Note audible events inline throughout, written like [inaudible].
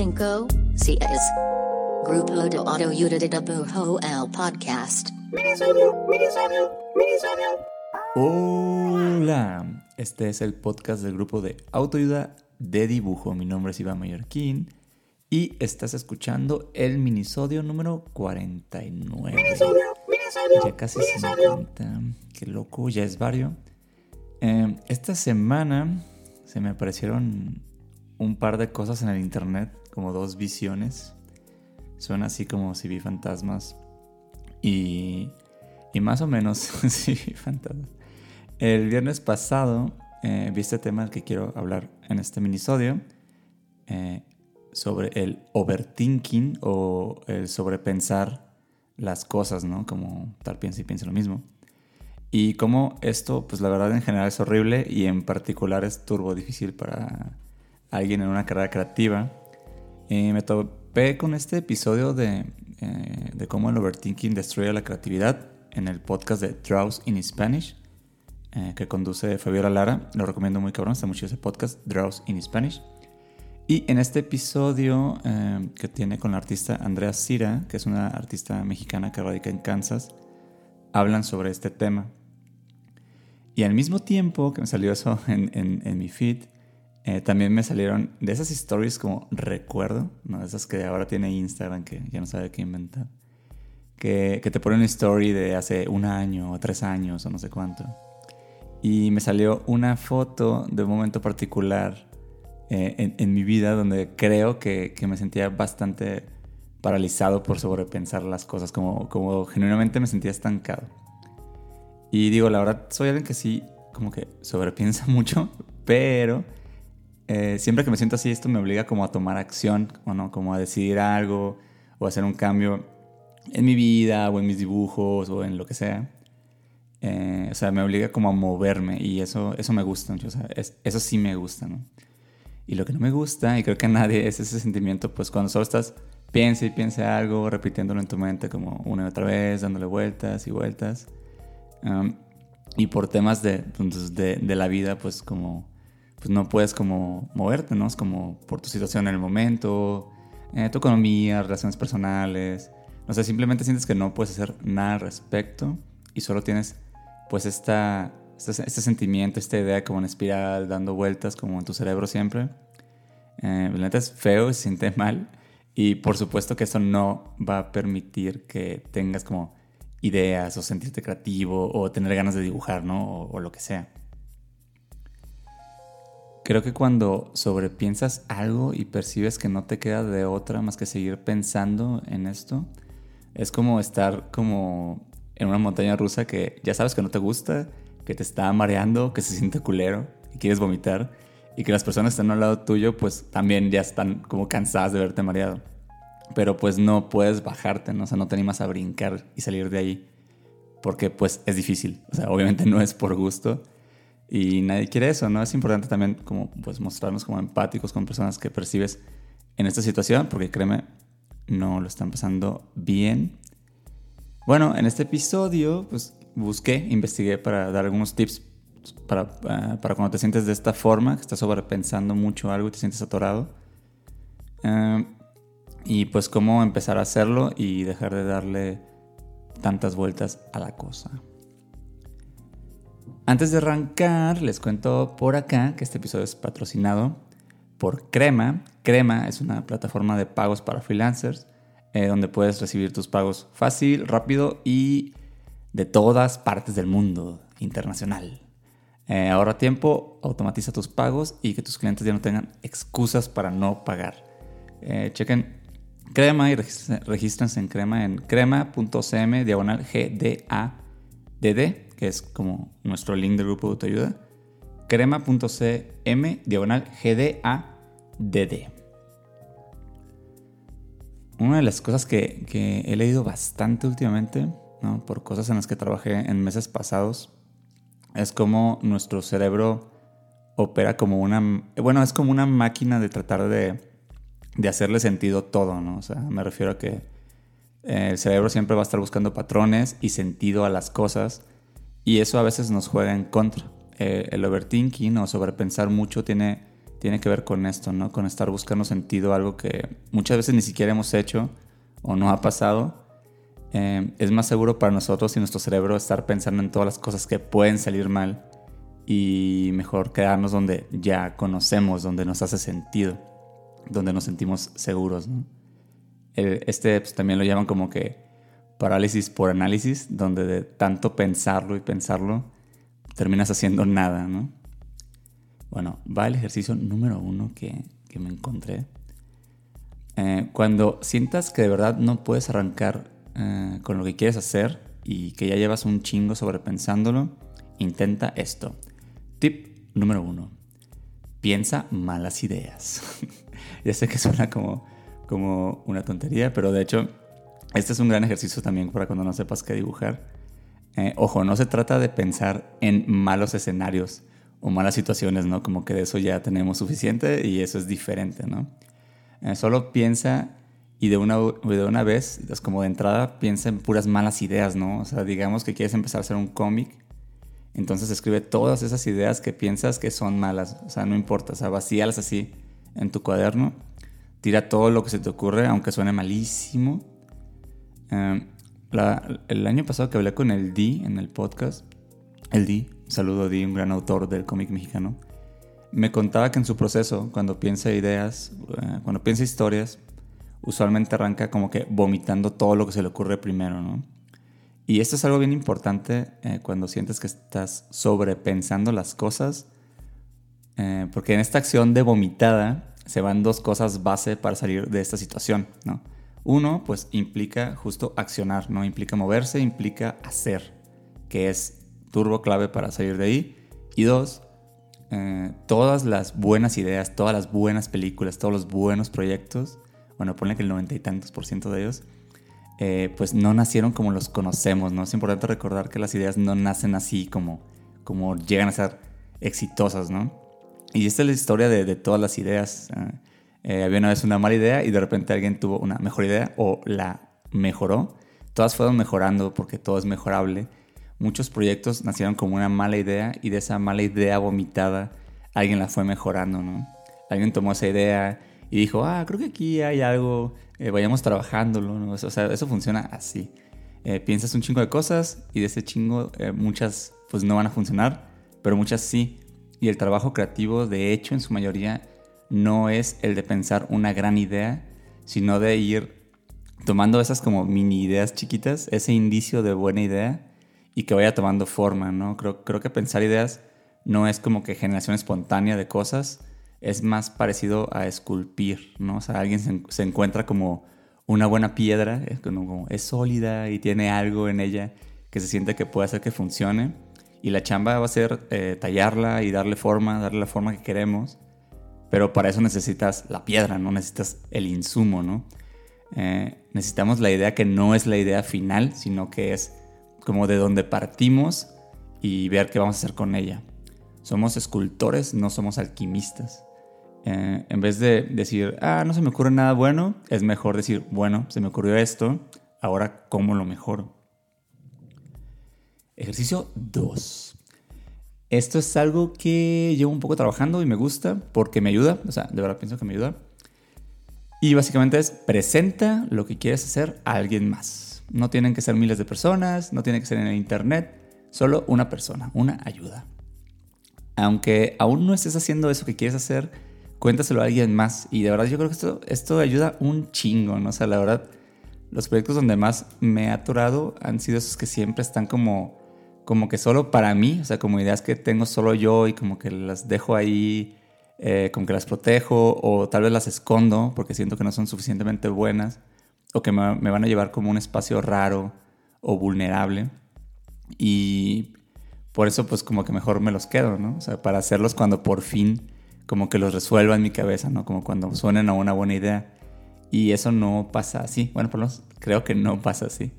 cinco, seis. Grupo de Dibujo el podcast. Hola, este es el podcast del grupo de autoayuda de dibujo. Mi nombre es Iván Mallorquín y estás escuchando el minisodio número 49. Ya casi 50. Qué loco, ya es vario. Eh, esta semana se me aparecieron un par de cosas en el internet, como dos visiones. Suena así como si vi fantasmas. Y, y más o menos [laughs] si vi fantasmas. El viernes pasado eh, vi este tema del que quiero hablar en este minisodio. Eh, sobre el overthinking o el sobrepensar las cosas, ¿no? Como tal piensa y piensa lo mismo. Y como esto, pues la verdad en general es horrible y en particular es turbo difícil para alguien en una carrera creativa. Eh, me topé con este episodio de, eh, de cómo el overthinking destruye la creatividad en el podcast de Draws in Spanish, eh, que conduce Fabiola Lara. Lo recomiendo muy cabrón, está mucho ese podcast, Draws in Spanish. Y en este episodio que tiene con la artista Andrea Cira, que es una artista mexicana que radica en Kansas, hablan sobre este tema. Y al mismo tiempo que me salió eso [laughs] en, en, mi feed, eh, también me salieron de esas stories como recuerdo, ¿no? Esas que ahora tiene Instagram que ya no sabe qué inventar. Que, que te pone una story de hace un año o tres años o no sé cuánto. Y me salió una foto de un momento particular eh, en, en, mi vida donde creo que, que, me sentía bastante paralizado por sobrepensar las cosas, como, como genuinamente me sentía estancado. Y digo, la verdad, soy alguien que sí, como que sobrepiensa [laughs] mucho, pero eh, siempre que me siento así, esto me obliga como a tomar acción, o no, como a decidir algo, o hacer un cambio en mi vida, o en mis dibujos, o en lo que sea. Eh, o sea, me obliga como a moverme, y eso, eso me gusta, o sea, eso sí me gusta, ¿no? Y lo que no me gusta, y creo que a nadie, es ese sentimiento, pues cuando solo estás, piensa y piensa algo, repitiéndolo en tu mente como una y otra vez, dándole vueltas y vueltas y por temas pues, de, de, la vida, pues como pues no puedes como moverte, ¿no? Es como por tu situación en el momento, eh, tu economía, relaciones personales. No sé, simplemente sientes que no puedes hacer nada al respecto y solo tienes pues esta, este, este sentimiento, esta idea como en espiral, dando vueltas como en tu cerebro siempre. Eh, la neta es feo, se siente [laughs] mal y por supuesto que eso no va a permitir que tengas como ideas o sentirte creativo o tener ganas de dibujar, ¿no? O, lo que sea. Creo que cuando sobrepiensas algo y percibes que no te queda de otra más que seguir pensando en esto, es como estar como en una montaña rusa que ya sabes que no te gusta, que te está mareando, que se siente culero y quieres vomitar y que las personas que están al lado tuyo pues también ya están como cansadas de verte mareado pero pues no puedes bajarte, ¿no? O sea, no te animas a brincar y salir de ahí porque pues es difícil, o sea, obviamente no es por gusto y nadie quiere eso, ¿no? Es importante también como pues mostrarnos como empáticos con personas que percibes en esta situación, porque créeme, no lo están pasando bien. Bueno, en este episodio pues busqué, investigué para dar algunos tips para, uh, para cuando te sientes de esta forma, que estás sobrepensando mucho algo y te sientes atorado. Uh, y pues cómo empezar a hacerlo y dejar de darle tantas vueltas a la cosa. Antes de arrancar, les cuento por acá que este episodio es patrocinado por Crema. Crema es una plataforma de pagos para freelancers eh, donde puedes recibir tus pagos fácil, rápido y de todas partes del mundo, internacional. Eh, ahorra tiempo, automatiza tus pagos y que tus clientes ya no tengan excusas para no pagar. Eh, chequen crema y regístrense en crema en crema.cm diagonal GDADD, que es como nuestro link del grupo de autoayuda. crema.cm diagonal GDADD. Una de las cosas que, que, he leído bastante últimamente, ¿no? por cosas en las que trabajé en meses pasados, es como nuestro cerebro opera como una, bueno, es como una máquina de tratar de de hacerle sentido todo, ¿no? O sea, me refiero a que eh, el cerebro siempre va a estar buscando patrones y sentido a las cosas y eso a veces nos juega en contra. Eh, el overthinking o sobrepensar mucho tiene tiene que ver con esto, ¿no? Con estar buscando sentido, algo que muchas veces ni siquiera hemos hecho o no ha pasado. Eh, es más seguro para nosotros y nuestro cerebro estar pensando en todas las cosas que pueden salir mal y mejor quedarnos donde ya conocemos, donde nos hace sentido, donde nos sentimos seguros. este pues, también lo llaman como que parálisis por análisis, donde de tanto pensarlo y pensarlo terminas haciendo nada. ¿no? Bueno, va el ejercicio número uno que, que me encontré. Eh, cuando sientas que de verdad no puedes arrancar eh, con lo que quieres hacer y que ya llevas un chingo sobrepensándolo, intenta esto. Tip número uno. Piensa malas ideas. [laughs] ya sé que suena como, como una tontería, pero de hecho, este es un gran ejercicio también para cuando no sepas qué dibujar. Eh, ojo, no se trata de pensar en malos escenarios o malas situaciones, ¿no? Como que de eso ya tenemos suficiente y eso es diferente, ¿no? Eh, solo piensa y de una, de una vez, es como de entrada, piensa en puras malas ideas, ¿no? O sea, digamos que quieres empezar a hacer un cómic entonces escribe todas esas ideas que piensas que son malas. O sea, no importa. O sea, vacíalas así en tu cuaderno. Tira todo lo que se te ocurre, aunque suene malísimo. Em, el año pasado que hablé con el D en el podcast, el D, saludo D, un gran autor del cómic mexicano, me contaba que en su proceso, cuando piensa ideas, eh, cuando piensa historias, usualmente arranca como que vomitando todo lo que se le ocurre primero, ¿no? Y esto es algo bien importante eh, cuando sientes que estás sobrepensando las cosas, eh, porque en esta acción de vomitada se van dos cosas base para salir de esta situación, ¿no? Uno, pues implica justo accionar, ¿no? Implica moverse, implica hacer, que es turbo clave para salir de ahí. Y dos, eh, todas las buenas ideas, todas las buenas películas, todos los buenos proyectos, bueno, ponle que el noventa y tantos por ciento de ellos, eh, pues no nacieron como los conocemos, ¿no? Es importante recordar que las ideas no nacen así como, como llegan a ser exitosas, ¿no? Y esta es la historia de, todas las ideas. Eh, había una vez una mala idea y de repente alguien tuvo una mejor idea o la mejoró. Todas fueron mejorando porque todo es mejorable. Muchos proyectos nacieron como una mala idea y de esa mala idea vomitada alguien la fue mejorando, ¿no? Alguien tomó esa idea y dijo, ah, creo que aquí hay algo eh, vayamos trabajándolo, ¿no? O sea, eso funciona así. Eh, piensas un chingo de cosas y de ese chingo eh, muchas pues no van a funcionar, pero muchas sí. Y el trabajo creativo, de hecho, en su mayoría, no es el de pensar una gran idea, sino de ir tomando esas como mini ideas chiquitas, ese indicio de buena idea y que vaya tomando forma, ¿no? Creo, creo que pensar ideas no es como que generación espontánea de cosas, es más parecido a esculpir, ¿no? O sea, alguien se, encuentra como una buena piedra, es, es sólida y tiene algo en ella que se siente que puede hacer que funcione. Y la chamba va a ser eh, tallarla y darle forma, darle la forma que queremos. Pero para eso necesitas la piedra, no necesitas el insumo, ¿no? Eh, necesitamos la idea que no es la idea final, sino que es como de donde partimos y ver qué vamos a hacer con ella. Somos escultores, no somos alquimistas. Eh, en vez de decir, ah, no se me ocurre nada bueno, es mejor decir, bueno, se me ocurrió esto, ahora cómo lo mejoro. Ejercicio 2. Esto es algo que llevo un poco trabajando y me gusta porque me ayuda, o sea, de verdad pienso que me ayuda. Y básicamente es presenta lo que quieres hacer a alguien más. No tienen que ser miles de personas, no tiene que ser en el internet, solo una persona, una ayuda. Aunque aún no estés haciendo eso que quieres hacer, cuéntaselo a alguien más. Y de verdad yo creo que esto, esto ayuda un chingo, ¿no? O sea, la verdad, los proyectos donde más me ha atorado han sido esos que siempre están como, como que solo para mí, o sea, como ideas que tengo solo yo y como que las dejo ahí, eh, como que las protejo o tal vez las escondo porque siento que no son suficientemente buenas o que me, me van a llevar como un espacio raro o vulnerable. Y por eso pues como que mejor me los quedo, ¿no? O sea, para hacerlos cuando por fin como que los resuelva en mi cabeza, ¿no? Como cuando suenen a una buena idea. Y eso no pasa así. Bueno, por lo menos creo que no pasa así.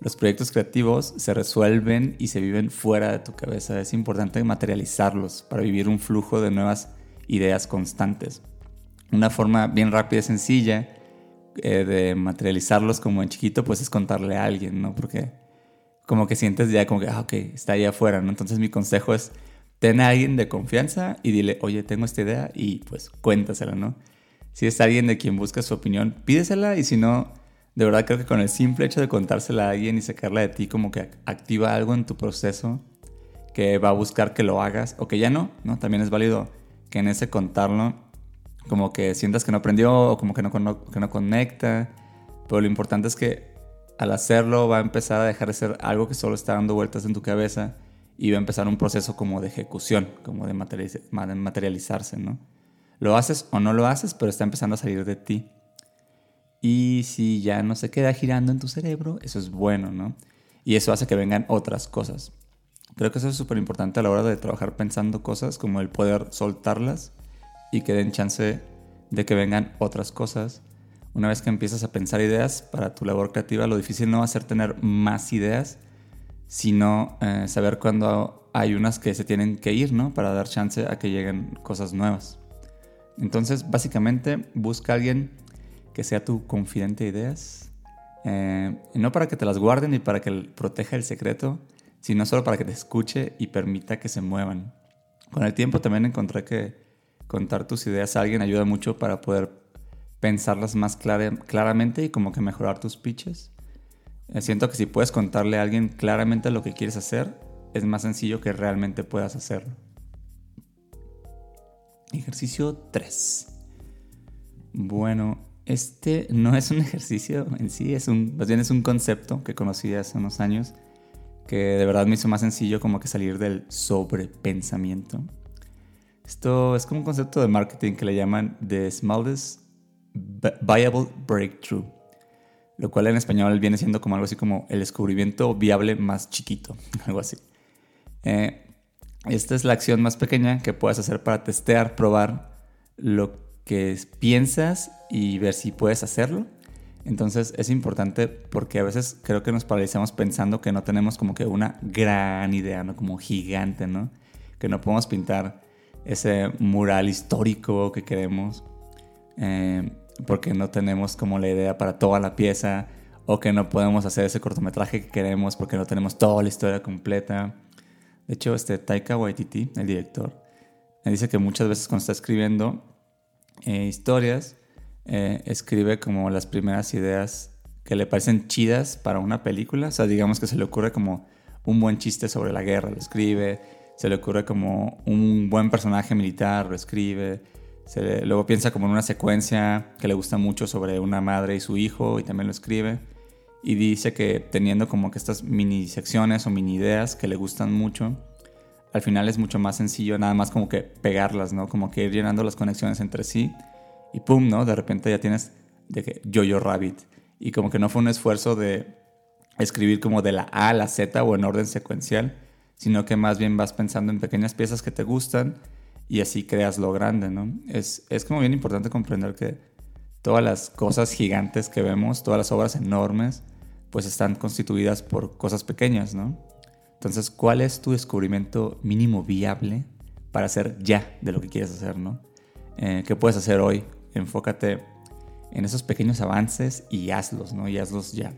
Los proyectos creativos se resuelven y se viven fuera de tu cabeza. Es importante materializarlos para vivir un flujo de nuevas ideas constantes. Una forma bien rápida y sencilla eh, de materializarlos como en chiquito, pues es contarle a alguien, ¿no? Porque como que sientes ya como que, ah, ok, está ahí afuera, ¿no? Entonces mi consejo es ten a alguien de confianza y dile, oye, tengo esta idea y pues cuéntasela, ¿no? Si es alguien de quien busca su opinión, pídesela y si no, de verdad creo que con el simple hecho de contársela a alguien y sacarla de ti como que activa algo en tu proceso que va a buscar que lo hagas o que ya no, ¿no? También es válido que en ese contarlo como que sientas que no aprendió o como que no, que no conecta, pero lo importante es que al hacerlo va a empezar a dejar de ser algo que solo está dando vueltas en tu cabeza y va a empezar un proceso como de ejecución, como de materializarse, ¿no? Lo haces o no lo haces, pero está empezando a salir de ti. Y si ya no se queda girando en tu cerebro, eso es bueno, ¿no? Y eso hace que vengan otras cosas. Creo que eso es súper importante a la hora de trabajar pensando cosas, como el poder soltarlas y que den chance de que vengan otras cosas. Una vez que empiezas a pensar ideas para tu labor creativa, lo difícil no va a ser tener más ideas, sino eh, saber cuándo hay unas que se tienen que ir, ¿no? Para dar chance a que lleguen cosas nuevas. Entonces, básicamente, busca a alguien que sea tu confidente de ideas. Eh, no para que te las guarden ni para que proteja el secreto, sino solo para que te escuche y permita que se muevan. Con el tiempo también encontré que contar tus ideas a alguien ayuda mucho para poder pensarlas más claramente y como que mejorar tus pitches. Eh, siento que si puedes contarle a alguien claramente lo que quieres hacer, es más sencillo que realmente puedas hacerlo. Ejercicio 3. Bueno, este no es un [laughs] ejercicio en sí, es un, más bien es un concepto que conocí hace unos años que de verdad me hizo más sencillo como que salir del sobrepensamiento. Esto es como un concepto de marketing que le llaman The Smallest Viable Breakthrough, lo cual en español viene siendo como algo así como el descubrimiento viable más chiquito, [laughs] algo así. Eh, esta es la acción más pequeña que puedes hacer para testear, probar lo que piensas y ver si puedes hacerlo. Entonces es importante porque a veces creo que nos paralizamos pensando que no tenemos como que una gran idea, ¿no? Como gigante, ¿no? Que no podemos pintar ese mural histórico que queremos, eh, porque no tenemos como la idea para toda la pieza, o que no podemos hacer ese cortometraje que queremos porque no tenemos toda la historia completa. De hecho, este Taika Waititi, el director, dice que muchas veces cuando está escribiendo eh, historias, eh, escribe como las primeras ideas que le parecen chidas para una película. O sea, digamos que se le ocurre como un buen chiste sobre la guerra, lo escribe se le ocurre como un buen personaje militar, lo escribe, luego piensa como en una secuencia que le gusta mucho sobre una madre y su hijo y también lo escribe. Y dice que teniendo como que estas mini secciones o mini ideas que le gustan mucho, al final es mucho más sencillo nada más como que pegarlas, ¿no? Como que ir llenando las conexiones entre sí y pum, ¿no? De repente ya tienes de que Yo-Yo Rabbit. Y como que no fue un esfuerzo de escribir como de la A a la Z o en orden secuencial, sino que más bien vas pensando en pequeñas piezas que te gustan y así creas lo grande, ¿no? Es, es como bien importante comprender que todas las cosas gigantes que vemos, todas las obras enormes, pues están constituidas por cosas pequeñas, ¿no? Entonces, ¿cuál es tu descubrimiento mínimo viable para hacer ya de lo que quieres hacer, ¿no? Eh, ¿Qué puedes hacer hoy? Enfócate en esos pequeños avances y hazlos, ¿no? Y hazlos ya.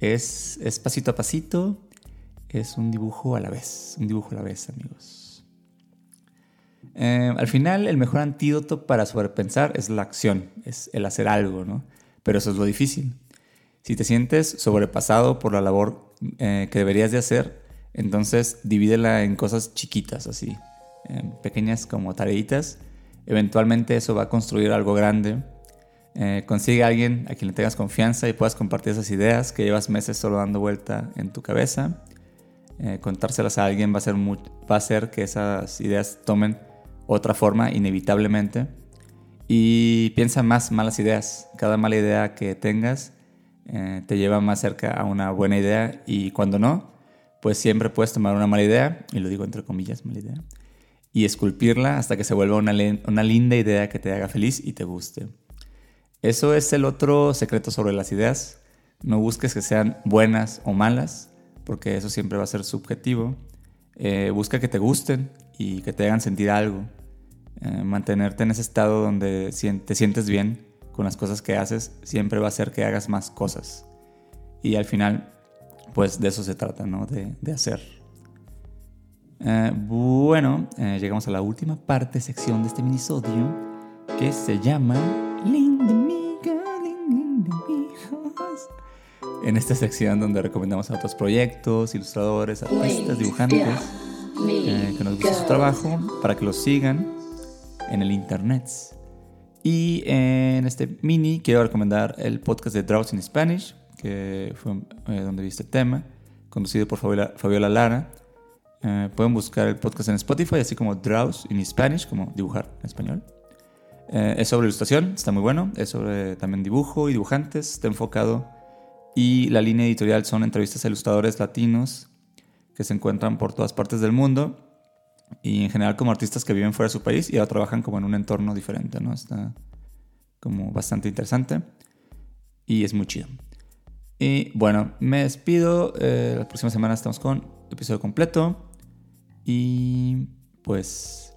Es, es pasito a pasito es un dibujo a la vez, un dibujo a la vez, amigos. Eh, al final, el mejor antídoto para sobrepensar es la acción, es el hacer algo, ¿no? Pero eso es lo difícil. Si te sientes sobrepasado por la labor eh, que deberías de hacer, entonces divídela en cosas chiquitas, así, pequeñas como tareitas. Eventualmente eso va a construir algo grande. Eh, consigue a alguien a quien le tengas confianza y puedas compartir esas ideas que llevas meses solo dando vuelta en tu cabeza. Eh, contárselas a alguien va a, ser hacer que esas ideas tomen otra forma inevitablemente. Y piensa más malas ideas. Cada mala idea que tengas eh, te lleva más cerca a una buena idea y cuando no, pues siempre puedes tomar una mala idea, y lo digo entre comillas, mala idea, y esculpirla hasta que se vuelva una, una linda idea que te haga feliz y te guste. Eso es el otro secreto sobre las ideas. No busques que sean buenas o malas, porque eso siempre va a ser subjetivo. Eh, busca que te gusten y que te hagan sentir algo. Eh, mantenerte en ese estado donde te sientes bien con las cosas que haces siempre va a hacer que hagas más cosas. Y al final, pues de eso se trata, ¿no? De, hacer. Eh, bueno, eh, llegamos a la última parte, sección de este minisodio, que se llama. En esta sección donde recomendamos a otros proyectos, ilustradores, artistas, dibujantes, eh, que nos gusta su trabajo, para que los sigan en el internet. Y en este mini quiero recomendar el podcast de Draws in Spanish, que fue eh, donde vi este tema, conducido por Fabiola, Fabiola Lara. Eh, pueden buscar el podcast en Spotify, así como Draws in Spanish, como dibujar en español. Eh, es sobre ilustración, está muy bueno. Es sobre también dibujo y dibujantes, está enfocado. Y la línea editorial son entrevistas a ilustradores latinos que se encuentran por todas partes del mundo y en general como artistas que viven fuera de su país y ahora trabajan como en un entorno diferente, ¿no? Está como bastante interesante y es muy chido. Y bueno, me despido. Eh, la próxima semana estamos con episodio completo. Y pues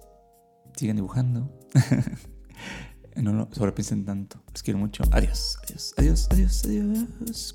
sigan dibujando. [laughs] no lo sobrepiensen tanto. Les quiero mucho. Adiós, adiós, adiós, adiós, adiós.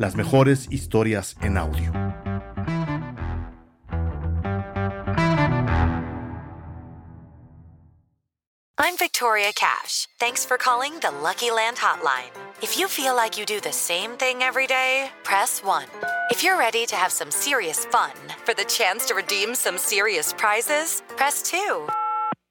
las mejores historias en audio. I'm Victoria Cash. Thanks for calling the Lucky Land Hotline. If you feel like you do the same thing every day, press 1. If you're ready to have some serious fun for the chance to redeem some serious prizes, press 2.